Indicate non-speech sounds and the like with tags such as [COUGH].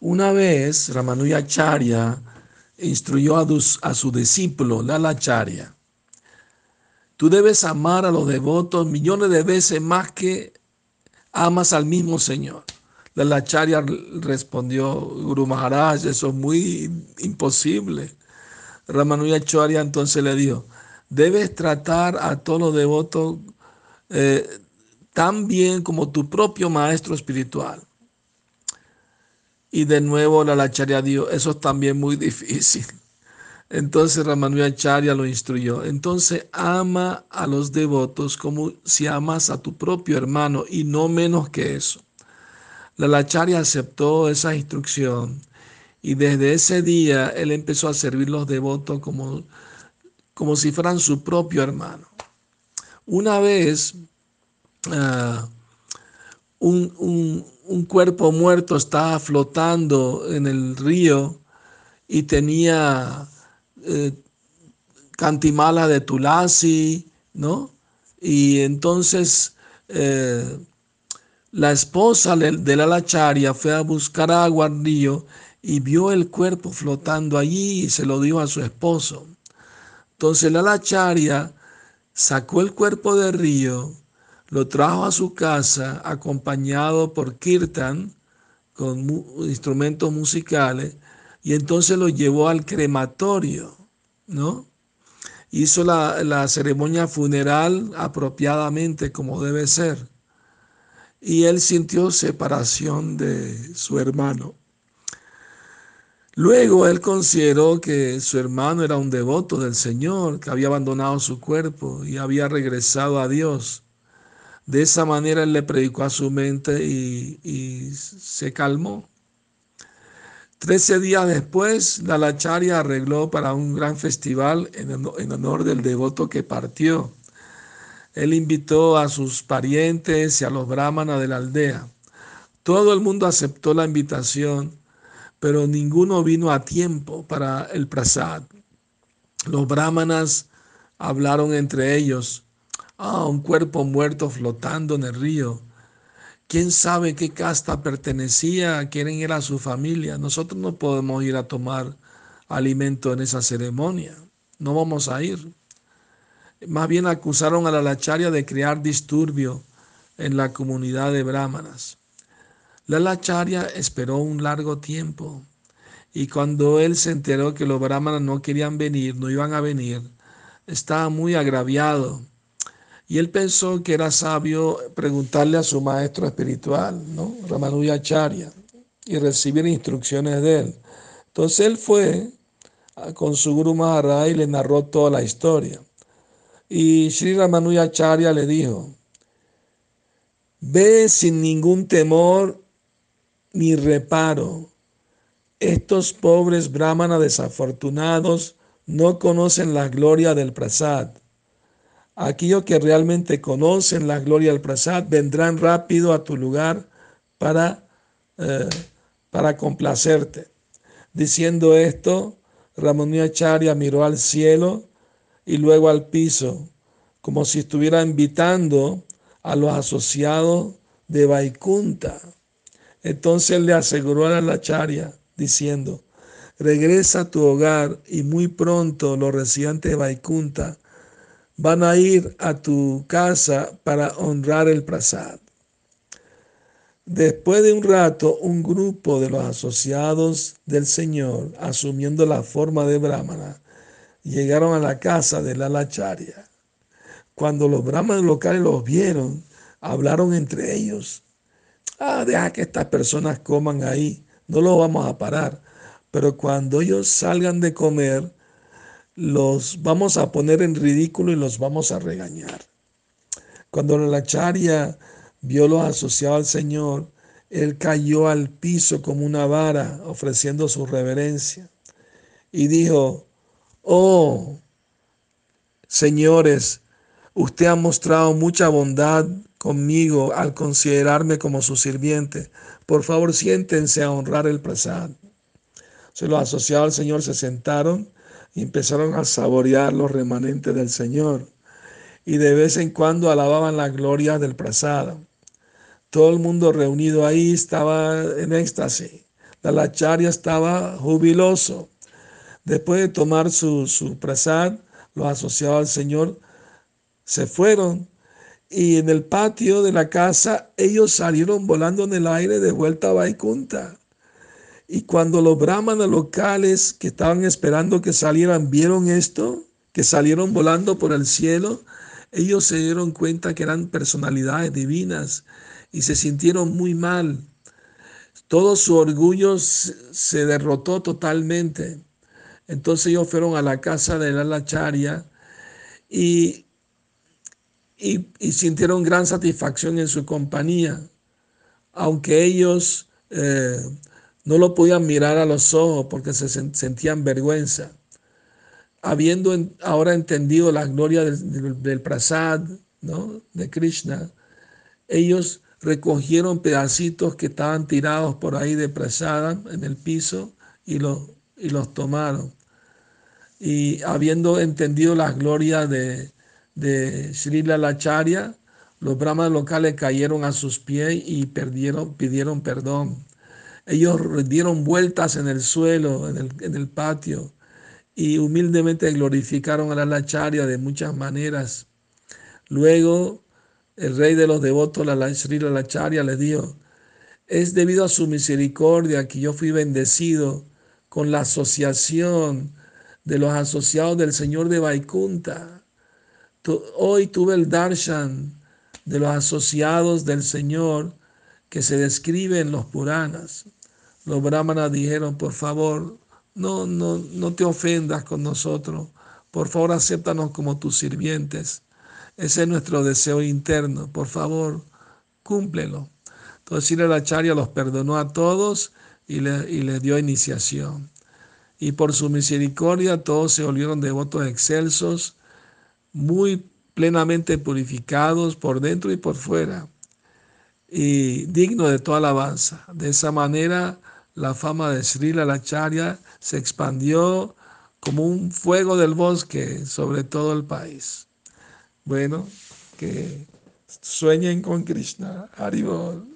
Una vez Ramanujacharya instruyó a, a su discípulo Lalacharya, tú debes amar a los devotos millones de veces más que amas al mismo Señor. Lalacharya respondió, Guru Maharaj, eso es muy imposible. Ramanujacharya entonces le dijo, debes tratar a todos los devotos eh, tan bien como tu propio maestro espiritual. Y de nuevo la Lacharya dijo, eso es también muy [LAUGHS] difícil. Entonces Ramanujacharya lo instruyó. Entonces ama a los devotos como si amas a tu propio hermano y no menos que eso. La Lacharya aceptó esa instrucción y desde ese día él empezó a servir los devotos como, como si fueran su propio hermano. Una vez ah, un, cuerpo muerto estaba flotando en el río y tenía eh, cantimala de tulasi, ¿no? Y entonces eh, la esposa de la lacharia fue a buscar agua al río y vio el cuerpo flotando allí y se lo dio a su esposo. Entonces la lacharia sacó el cuerpo del río, lo trajo a su casa acompañado por kirtan con instrumentos musicales y entonces lo llevó al crematorio, ¿no? Hizo la, la ceremonia funeral apropiadamente como debe ser. Y él sintió separación de su hermano. Luego él consideró que su hermano era un devoto del Señor, que había abandonado su cuerpo y había regresado a Dios. De esa manera él le predicó a su mente y, se calmó. Trece días después, la Lacharia arregló para un gran festival en honor del devoto que partió. Él invitó a sus parientes y a los brahmanas de la aldea. Todo el mundo aceptó la invitación pero ninguno vino a tiempo para el prasad. Los brahmanas hablaron entre ellos, ah, un cuerpo muerto flotando en el río. ¿Quién sabe qué casta pertenecía, quién era su familia? Nosotros no podemos ir a tomar alimento en esa ceremonia. No vamos a ir. Más bien acusaron a la lacharia de crear disturbio en la comunidad de brahmanas. La Lacharya esperó un largo tiempo y cuando él se enteró que los brahmanas no querían venir, no iban a venir, estaba muy agraviado. Y él pensó que era sabio preguntarle a su maestro espiritual, ¿no? Ramanujacharya, y recibir instrucciones de él. Entonces él fue con su Guru Maharaj y le narró toda la historia. Y Sri Ramanujacharya le dijo, ve sin ningún temor ni reparo. Estos pobres brahmanas desafortunados no conocen la gloria del prasad. Aquellos que realmente conocen la gloria del prasad vendrán rápido a tu lugar para, eh, para complacerte. Diciendo esto, Ramanujacharya miró al cielo y luego al piso, como si estuviera invitando a los asociados de Vaikunta entonces le aseguró a la lacharia, diciendo, regresa a tu hogar y muy pronto los residentes de Vaikunta van a ir a tu casa para honrar el prasad. Después de un rato, un grupo de los asociados del Señor, asumiendo la forma de brahmana, llegaron a la casa de la lacharia. Cuando los brahmanes locales los vieron, hablaron entre ellos ah, deja que estas personas coman ahí, no los vamos a parar. Pero cuando ellos salgan de comer, los vamos a poner en ridículo y los vamos a regañar. Cuando la charia vio los asociados al Señor, él cayó al piso como una vara, ofreciendo su reverencia. Y dijo, oh, señores, usted ha mostrado mucha bondad conmigo al considerarme como su sirviente. Por favor, siéntense a honrar el prasad. Se los asociados al Señor se sentaron empezaron a saborear los remanentes del Señor. Y de vez en cuando alababan la gloria del prasad. Todo el mundo reunido ahí estaba en éxtasis. la Lacharya estaba jubiloso. Después de tomar su, su prasad, los asociados al Señor se fueron y en el patio de la casa ellos salieron volando en el aire de vuelta a Vaikunta. Y cuando los brahmanas locales que estaban esperando que salieran vieron esto, que salieron volando por el cielo, ellos se dieron cuenta que eran personalidades divinas y se sintieron muy mal. Todo su orgullo se derrotó totalmente. Entonces ellos fueron a la casa de la Lacharya y y, sintieron gran satisfacción en su compañía, aunque ellos eh, no lo podían mirar a los ojos porque se sentían vergüenza. Habiendo ahora entendido la gloria del, prasad, ¿no? de Krishna, ellos recogieron pedacitos que estaban tirados por ahí de prasad en el piso y los, y los tomaron. Y habiendo entendido la gloria de, de Sri Lalacharya, los brahmanas locales cayeron a sus pies y perdieron, pidieron perdón. Ellos dieron vueltas en el suelo, en el, patio, y humildemente glorificaron a la Lacharya de muchas maneras. Luego, el rey de los devotos, la Sri Lalacharya, les dijo, es debido a su misericordia que yo fui bendecido con la asociación de los asociados del Señor de Vaikunta Hoy tuve el darshan de los asociados del Señor que se describe en los Puranas. Los brahmanas dijeron, por favor, no, no, no te ofendas con nosotros. Por favor, acéptanos como tus sirvientes. Ese es nuestro deseo interno. Por favor, cúmplelo. Entonces, la Acharya los perdonó a todos y les y le dio iniciación. Y por su misericordia, todos se volvieron devotos excelsos muy plenamente purificados por dentro y por fuera, y digno de toda alabanza. De esa manera, la fama de Sri Lalacharya se expandió como un fuego del bosque sobre todo el país. Bueno, que sueñen con Krishna. Haribol.